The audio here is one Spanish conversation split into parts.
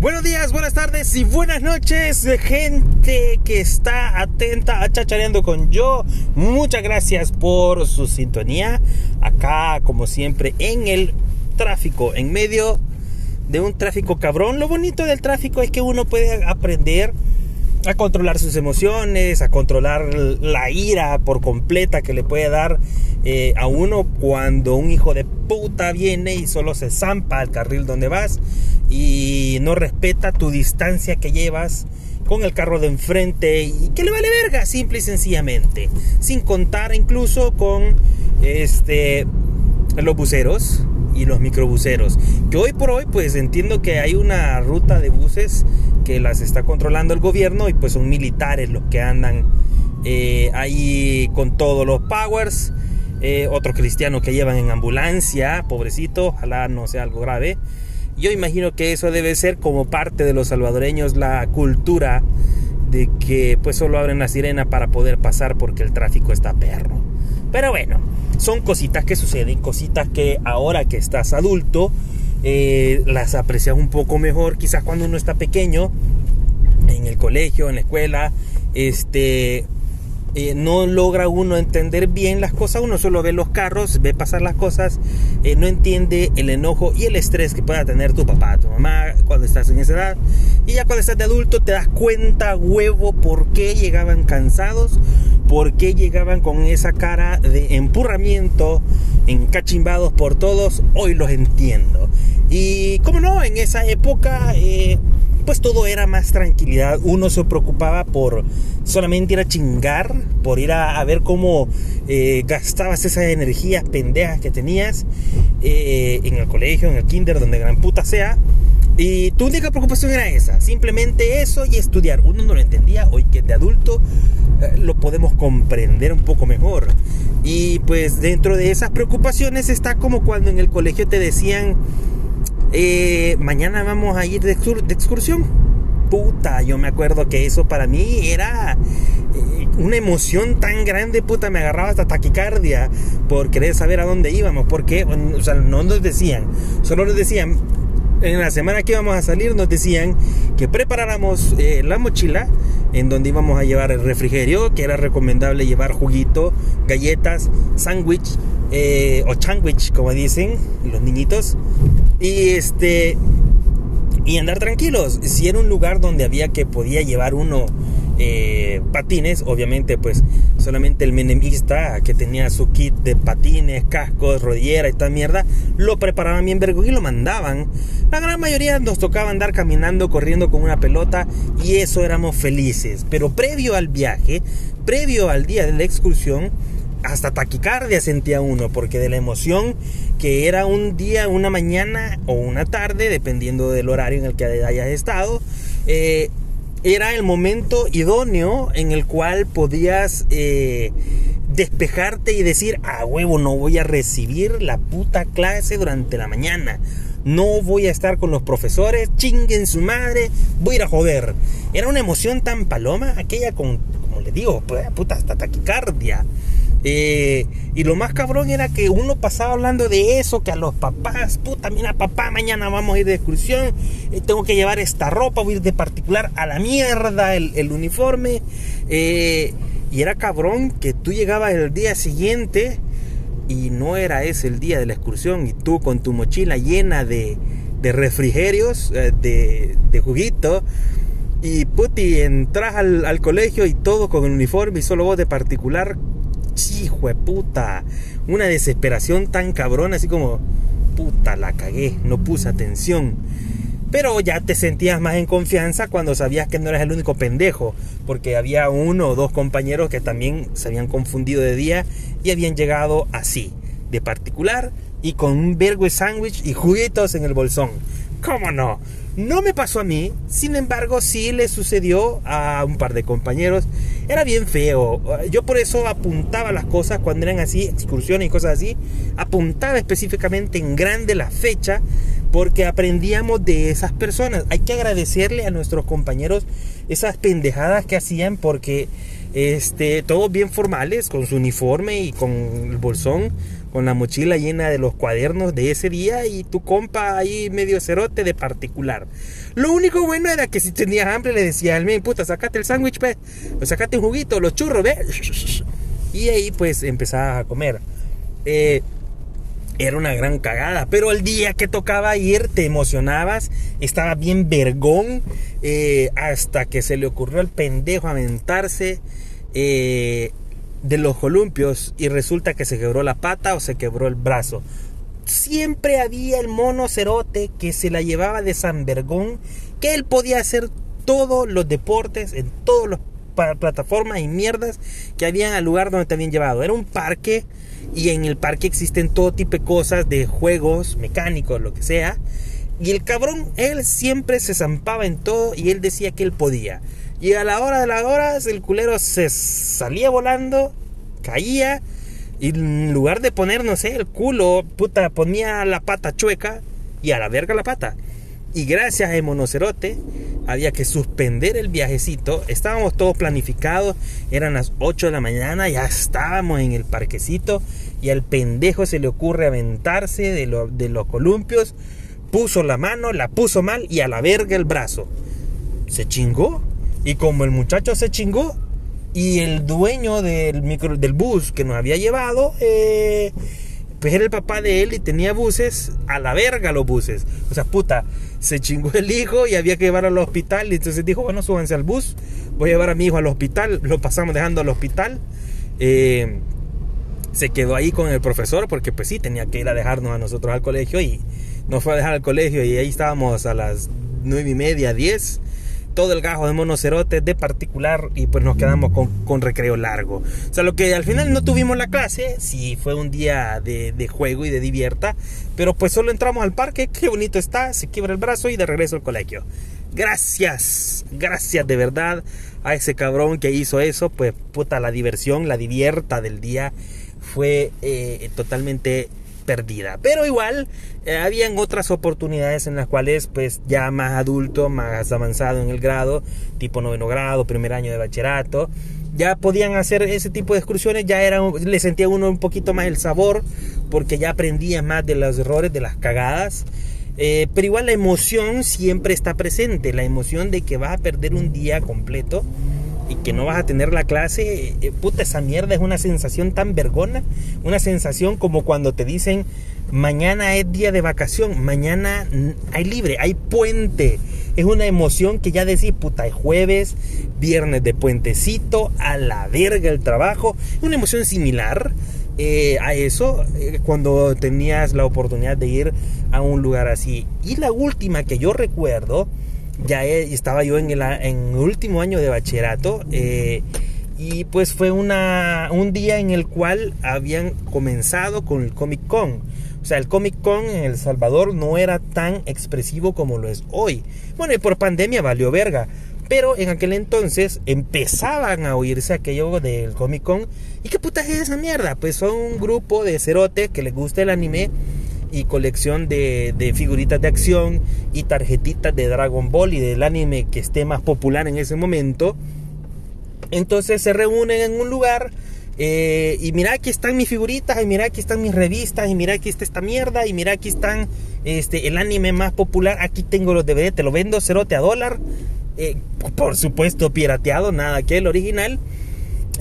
Buenos días, buenas tardes y buenas noches, gente que está atenta a Chachareando con yo. Muchas gracias por su sintonía. Acá, como siempre, en el tráfico, en medio de un tráfico cabrón. Lo bonito del tráfico es que uno puede aprender a controlar sus emociones, a controlar la ira por completa que le puede dar eh, a uno cuando un hijo de puta viene y solo se zampa al carril donde vas y no respeta tu distancia que llevas con el carro de enfrente y que le vale verga, simple y sencillamente. Sin contar incluso con este los buceros y los microbuseros. Que hoy por hoy pues entiendo que hay una ruta de buses que las está controlando el gobierno y pues son militares los que andan eh, ahí con todos los powers. Eh, otro cristiano que llevan en ambulancia, pobrecito, ojalá no sea algo grave. Yo imagino que eso debe ser como parte de los salvadoreños la cultura de que pues solo abren la sirena para poder pasar porque el tráfico está perro. Pero bueno, son cositas que suceden, cositas que ahora que estás adulto eh, las aprecias un poco mejor, quizás cuando uno está pequeño, en el colegio, en la escuela, este, eh, no logra uno entender bien las cosas, uno solo ve los carros, ve pasar las cosas, eh, no entiende el enojo y el estrés que pueda tener tu papá, tu mamá cuando estás en esa edad. Y ya cuando estás de adulto te das cuenta, huevo, por qué llegaban cansados, por qué llegaban con esa cara de empurramiento, encachimbados por todos, hoy los entiendo. Y como no, en esa época... Eh, pues todo era más tranquilidad. Uno se preocupaba por solamente ir a chingar, por ir a, ver cómo eh, gastabas esas energías pendejas que tenías eh, en el colegio, en el kinder, donde gran puta sea. Y tu única preocupación era esa, simplemente eso y estudiar. Uno no lo entendía, hoy que de adulto eh, lo podemos comprender un poco mejor. Y pues dentro de esas preocupaciones está como cuando en el colegio te decían, eh, mañana vamos a ir de, excursión. Puta, yo me acuerdo que eso para mí era eh, una emoción tan grande, puta, me agarraba hasta taquicardia por querer saber a dónde íbamos, porque, o sea, no nos decían, solo nos decían, en la semana que íbamos a salir nos decían que preparáramos eh, la mochila en donde íbamos a llevar el refrigerio, que era recomendable llevar juguito, galletas, sándwich o sándwich, como dicen los niñitos, y este. Y andar tranquilos. Si era un lugar donde había que podía llevar uno eh, patines, obviamente, pues solamente el menemista que tenía su kit de patines, cascos, rodillera y tal mierda, lo preparaban bien vergo y lo mandaban. La gran mayoría nos tocaba andar caminando, corriendo con una pelota y eso éramos felices. Pero previo al viaje, previo al día de la excursión, hasta taquicardia sentía uno, porque de la emoción que era un día, una mañana o una tarde, dependiendo del horario en el que hayas estado, eh, era el momento idóneo en el cual podías eh, despejarte y decir, a huevo, no voy a recibir la puta clase durante la mañana. No voy a estar con los profesores, chinguen su madre, voy a ir a joder. Era una emoción tan paloma, aquella con, como le digo, puta, hasta taquicardia. Eh, y lo más cabrón era que uno pasaba hablando de eso, que a los papás, puta, mira papá, mañana vamos a ir de excursión, eh, tengo que llevar esta ropa, voy a ir de particular a la mierda el, uniforme. Eh, y era cabrón que tú llegabas el día siguiente y no era ese el día de la excursión y tú con tu mochila llena de, de refrigerios, de, de juguito. Y puti, entras al, al colegio y todo con el uniforme y solo vos de particular hijo de puta. Una desesperación tan cabrón, así como, puta, la cagué, no puse atención. Pero ya te sentías más en confianza cuando sabías que no eras el único pendejo, porque había uno o dos compañeros que también se habían confundido de día y habían llegado así, de particular y con un vergo de sándwich y juguetos en el bolsón. ¿Cómo no? No me pasó a mí, sin embargo sí le sucedió a un par de compañeros. Era bien feo. Yo por eso apuntaba las cosas cuando eran así, excursiones y cosas así. Apuntaba específicamente en grande la fecha porque aprendíamos de esas personas. Hay que agradecerle a nuestros compañeros esas pendejadas que hacían porque este, todos bien formales, con su uniforme y con el bolsón, con la mochila llena de los cuadernos de ese día y tu compa ahí medio cerote de particular. Lo único bueno era que si tenías hambre le decía al men, puta, sacate el sándwich, pues, o sacate un juguito, los churros, ve. Y ahí pues empezabas a comer. Eh, era una gran cagada. Pero el día que tocaba ir te emocionabas, estaba bien vergón, eh, hasta que se le ocurrió al pendejo aventarse eh, de los columpios y resulta que se quebró la pata o se quebró el brazo. Siempre había el mono cerote que se la llevaba de San Vergón, que él podía hacer todos los deportes en todas las plataformas y mierdas que habían al lugar donde te habían llevado. Era un parque y en el parque existen todo tipo de cosas, de juegos, mecánicos, lo que sea. Y el cabrón, él siempre se zampaba en todo y él decía que él podía. Y a la hora de las horas, el culero se salía volando, caía, y en lugar de poner, no sé, el culo, puta, ponía la pata chueca y a la verga la pata. Y gracias a Monocerote había que suspender el viajecito. Estábamos todos planificados, eran las 8 de la mañana, ya estábamos en el parquecito y al pendejo se le ocurre aventarse de, de los columpios. Puso la mano, la puso mal y a la verga el brazo. Se chingó. Y como el muchacho se chingó y el dueño del, micro, del bus que nos había llevado, eh, pues era el papá de él y tenía buses, a la verga los buses. O sea, puta, se chingó el hijo y había que llevarlo al hospital. Y entonces dijo, bueno, súbanse al bus, voy a llevar a mi hijo al hospital. Lo pasamos dejando al hospital. Eh, se quedó ahí con el profesor porque pues sí, tenía que ir a dejarnos a nosotros al colegio y nos fue a dejar al colegio y ahí estábamos a las nueve y media, diez todo el gajo de monocerotes de particular y pues nos quedamos con, recreo largo. O sea, lo que al final no tuvimos la clase, sí fue un día de, de, juego y de divierta, pero pues solo entramos al parque, qué bonito está, se quiebra el brazo y de regreso al colegio. Gracias, gracias de verdad a ese cabrón que hizo eso, pues puta, la diversión, la divierta del día fue eh, totalmente perdida. Pero igual, eh, habían otras oportunidades en las cuales, pues ya más adulto, más avanzado en el grado, tipo noveno grado, primer año de bachillerato, ya podían hacer ese tipo de excursiones, ya era, le sentía uno un poquito más el sabor, porque ya aprendía más de los errores, de las cagadas. Eh, pero igual la emoción siempre está presente, la emoción de que vas a perder un día completo y que no vas a tener la clase, eh, puta, esa mierda es una sensación tan vergona, una sensación como cuando te dicen, mañana es día de vacación, mañana hay libre, hay puente. Es una emoción que ya decís, puta, es jueves, viernes de puentecito, a la verga el trabajo. Una emoción similar eh, a eso eh, cuando tenías la oportunidad de ir a un lugar así. Y la última que yo recuerdo, ya estaba yo en el, último año de bachillerato eh, y pues fue una, un día en el cual habían comenzado con el Comic Con. O sea, el Comic Con en El Salvador no era tan expresivo como lo es hoy. Bueno, y por pandemia valió verga. Pero en aquel entonces empezaban a oírse aquello del Comic Con. ¿Y qué puta es esa mierda? Pues son un grupo de cerote que les gusta el anime y colección de, figuritas de acción y tarjetitas de Dragon Ball y del anime que esté más popular en ese momento. Entonces se reúnen en un lugar eh, y mira aquí están mis figuritas y mira aquí están mis revistas y mira aquí está esta mierda y mira aquí están este, el anime más popular. Aquí tengo los DVD, te lo vendo cerote a dólar. Eh, por supuesto pirateado, nada que el original.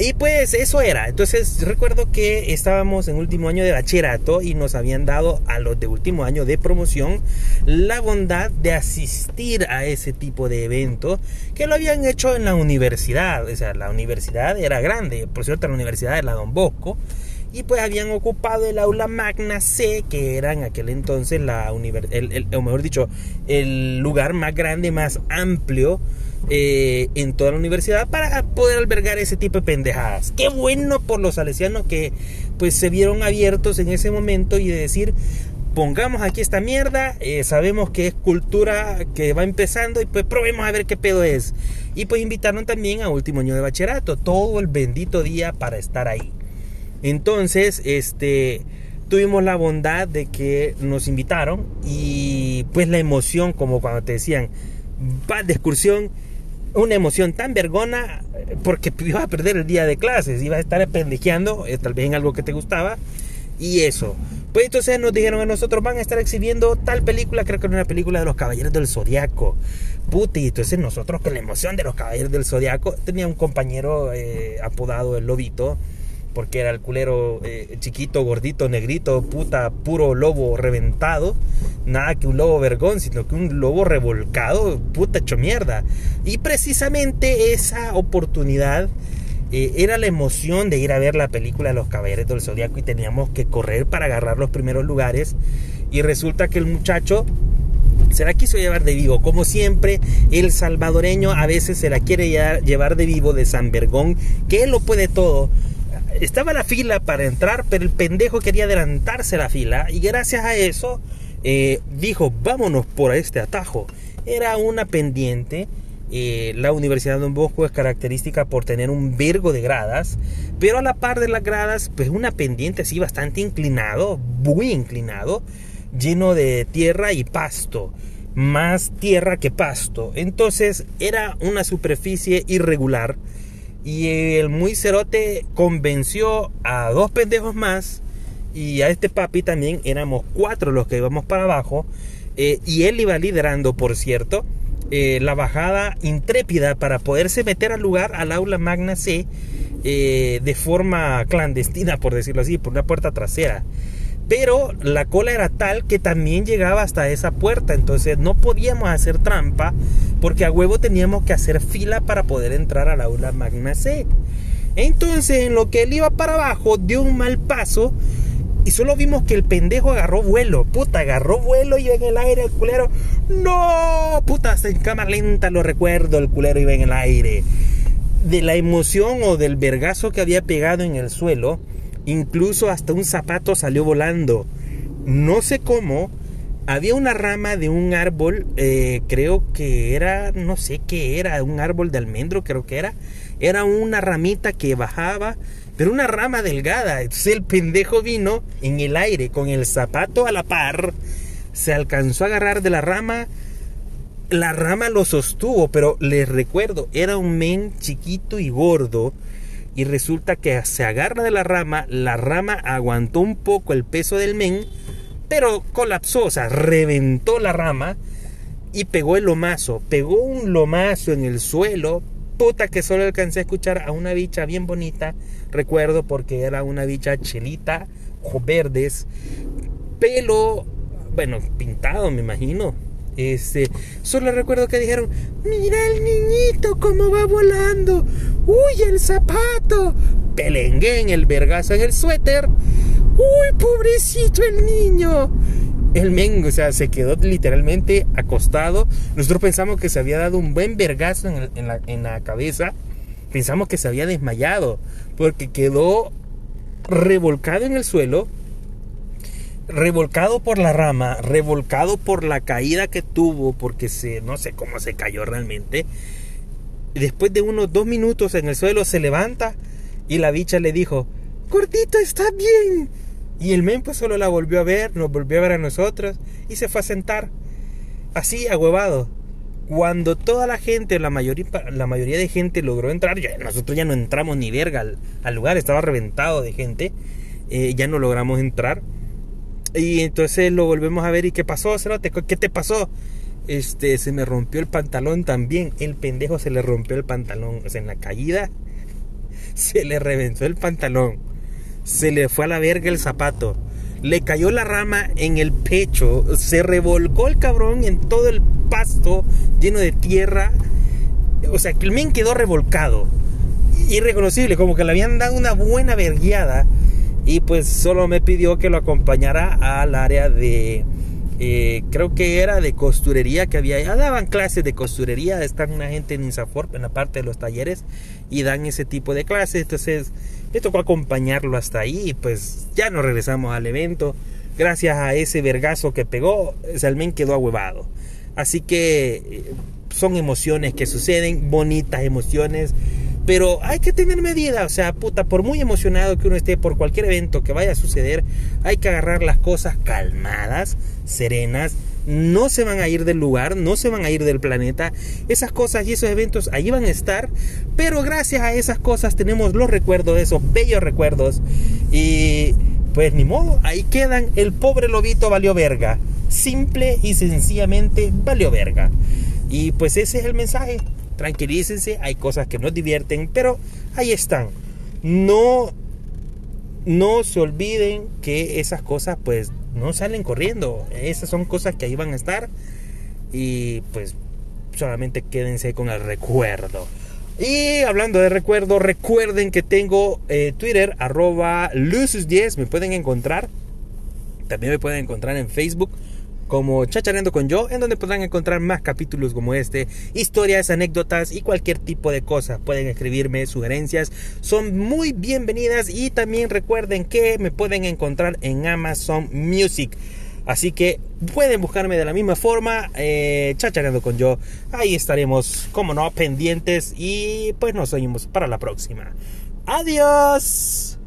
Y pues eso era. Entonces recuerdo que estábamos en último año de bachillerato y nos habían dado a los de último año de promoción la bondad de asistir a ese tipo de evento que lo habían hecho en la universidad. O sea, la universidad era grande. Por cierto, la universidad de la Don Bosco. Y pues habían ocupado el aula magna C, que era en aquel entonces la el, o mejor dicho, el lugar más grande, más amplio eh, en toda la universidad para poder albergar ese tipo de pendejadas. Qué bueno por los salesianos que pues se vieron abiertos en ese momento y de decir, pongamos aquí esta mierda, eh, sabemos que es cultura que va empezando y pues probemos a ver qué pedo es. Y pues invitaron también a último año de bachillerato, todo el bendito día para estar ahí. Entonces, este tuvimos la bondad de que nos invitaron y pues la emoción como cuando te decían, va de excursión una emoción tan vergona porque ibas a perder el día de clases, ibas a estar pendejeando, eh, tal vez en algo que te gustaba, Y eso. Pues entonces nos dijeron a nosotros van a estar exhibiendo tal película, creo que era una película de los Caballeros del Zodiaco. Puti, entonces nosotros con la emoción de los Caballeros del Zodiaco, tenía un compañero eh, apodado el Lobito, porque era el culero eh, chiquito, gordito, negrito, puta, puro lobo reventado. Nada que un lobo vergón, sino que un lobo revolcado, puta hecho mierda. Y precisamente esa oportunidad eh, era la emoción de ir a ver la película Los Caballeros del Zodiaco y teníamos que correr para agarrar los primeros lugares. Y resulta que el muchacho se la quiso llevar de vivo. Como siempre, el salvadoreño a veces se la quiere llevar de vivo de San Bergón, que él lo puede todo. Estaba la fila para entrar, pero el pendejo quería adelantarse la fila y gracias a eso eh, dijo, vámonos por este atajo. Era una pendiente eh, la Universidad de Don Bosco es característica por tener un virgo de gradas, pero a la par de las gradas, pues una pendiente así bastante inclinado, muy inclinado, lleno de tierra y pasto, más tierra que pasto. Entonces era una superficie irregular y el muy cerote convenció a dos pendejos más y a este papi también éramos cuatro los que íbamos para abajo eh, y él iba liderando, por cierto eh, la bajada intrépida para poderse meter al lugar, al aula magna C, eh, de forma clandestina, por decirlo así, por una puerta trasera. Pero la cola era tal que también llegaba hasta esa puerta, entonces no podíamos hacer trampa porque a huevo teníamos que hacer fila para poder entrar al aula magna C. Entonces, en lo que él iba para abajo, dio un mal paso y solo vimos que el pendejo agarró vuelo. Puta, agarró vuelo y en el aire el culero. ¡No! Puta, en cámara lenta lo recuerdo. El culero iba en el aire. De la emoción o del vergazo que había pegado en el suelo, incluso hasta un zapato salió volando. No sé cómo. Había una rama de un árbol, eh, creo que era, no sé qué era, un árbol de almendro, creo que era. Era una ramita que bajaba pero una rama delgada. Entonces el pendejo vino en el aire con el zapato a la par, se alcanzó a agarrar de la rama. La rama lo sostuvo, pero les recuerdo, era un men chiquito y gordo. Y resulta que se agarra de la rama, la rama aguantó un poco el peso del men, pero colapsó, o sea, reventó la rama y pegó el lomazo. Pegó un lomazo en el suelo, puta que solo alcancé a escuchar a una bicha bien bonita. Recuerdo porque era una bicha chelita, ojos verdes, pelo, bueno, pintado me imagino. Este, solo recuerdo que dijeron, mira el niñito cómo va volando. Uy, el zapato. Pelengué en el vergazo en el suéter. Uy, pobrecito el niño el men, o sea, se quedó literalmente acostado. Nosotros pensamos que se había dado un buen vergazo en la cabeza. Pensamos que se había desmayado porque quedó revolcado en el suelo, revolcado por la rama, revolcado por la caída que tuvo, porque se, no sé cómo se cayó realmente. Después de unos dos minutos en el suelo se levanta y la bicha le dijo, Gordito, está bien, y el men pues solo la volvió a ver, nos volvió a ver a nosotros y se fue a sentar. Así, ahuevado. Cuando toda la gente, la mayoría, la mayoría de gente logró entrar, ya, nosotros ya no entramos ni verga al, lugar, estaba reventado de gente, eh, ya no logramos entrar. Y entonces lo volvemos a ver y ¿qué pasó, Cerote? ¿Qué te pasó? Este, se me rompió el pantalón también. El pendejo se le rompió el pantalón. En la caída se le reventó el pantalón se le fue a la verga el zapato. Le cayó la rama en el pecho, se revolcó el cabrón en todo el pasto lleno de tierra. O sea, el men quedó revolcado. Irreconocible, como que le habían dado una buena verguiada. Y pues solo me pidió que lo acompañara al área de eh, creo que era de costurería que había, ya daban clases de costurería, están una gente en Insaforp en la parte de los talleres y dan ese tipo de clases, entonces me tocó acompañarlo hasta ahí pues ya nos regresamos al evento, gracias a ese vergazo que pegó, Salmen quedó ahuevado, así que eh, son emociones que suceden, bonitas emociones, pero hay que tener medida, o sea, puta, por muy emocionado que uno esté por cualquier evento que vaya a suceder, hay que agarrar las cosas calmadas, serenas, no se van a ir del lugar, no se van a ir del planeta. Esas cosas y esos eventos ahí van a estar, pero gracias a esas cosas tenemos los recuerdos, esos bellos recuerdos. Y pues ni modo, ahí quedan. El pobre lobito valió verga. Simple y sencillamente valió verga. Y pues ese es el mensaje. Tranquilícense, hay cosas que nos divierten, pero ahí están. No, no se olviden que esas cosas pues no salen corriendo. Esas son cosas que ahí van a estar. Y pues solamente quédense con el recuerdo. Y hablando de recuerdo, recuerden que tengo eh, Twitter, arroba Lucius10, me pueden encontrar. También me pueden encontrar en Facebook como Chachareando con Yo, en donde podrán encontrar más capítulos como este, historias, anécdotas y cualquier tipo de cosa. Pueden escribirme sugerencias, son muy bienvenidas y también recuerden que me pueden encontrar en Amazon Music. Así que pueden buscarme de la misma forma, eh, chachareando con yo. Ahí estaremos, como no, pendientes y pues nos oímos para la próxima. Adiós.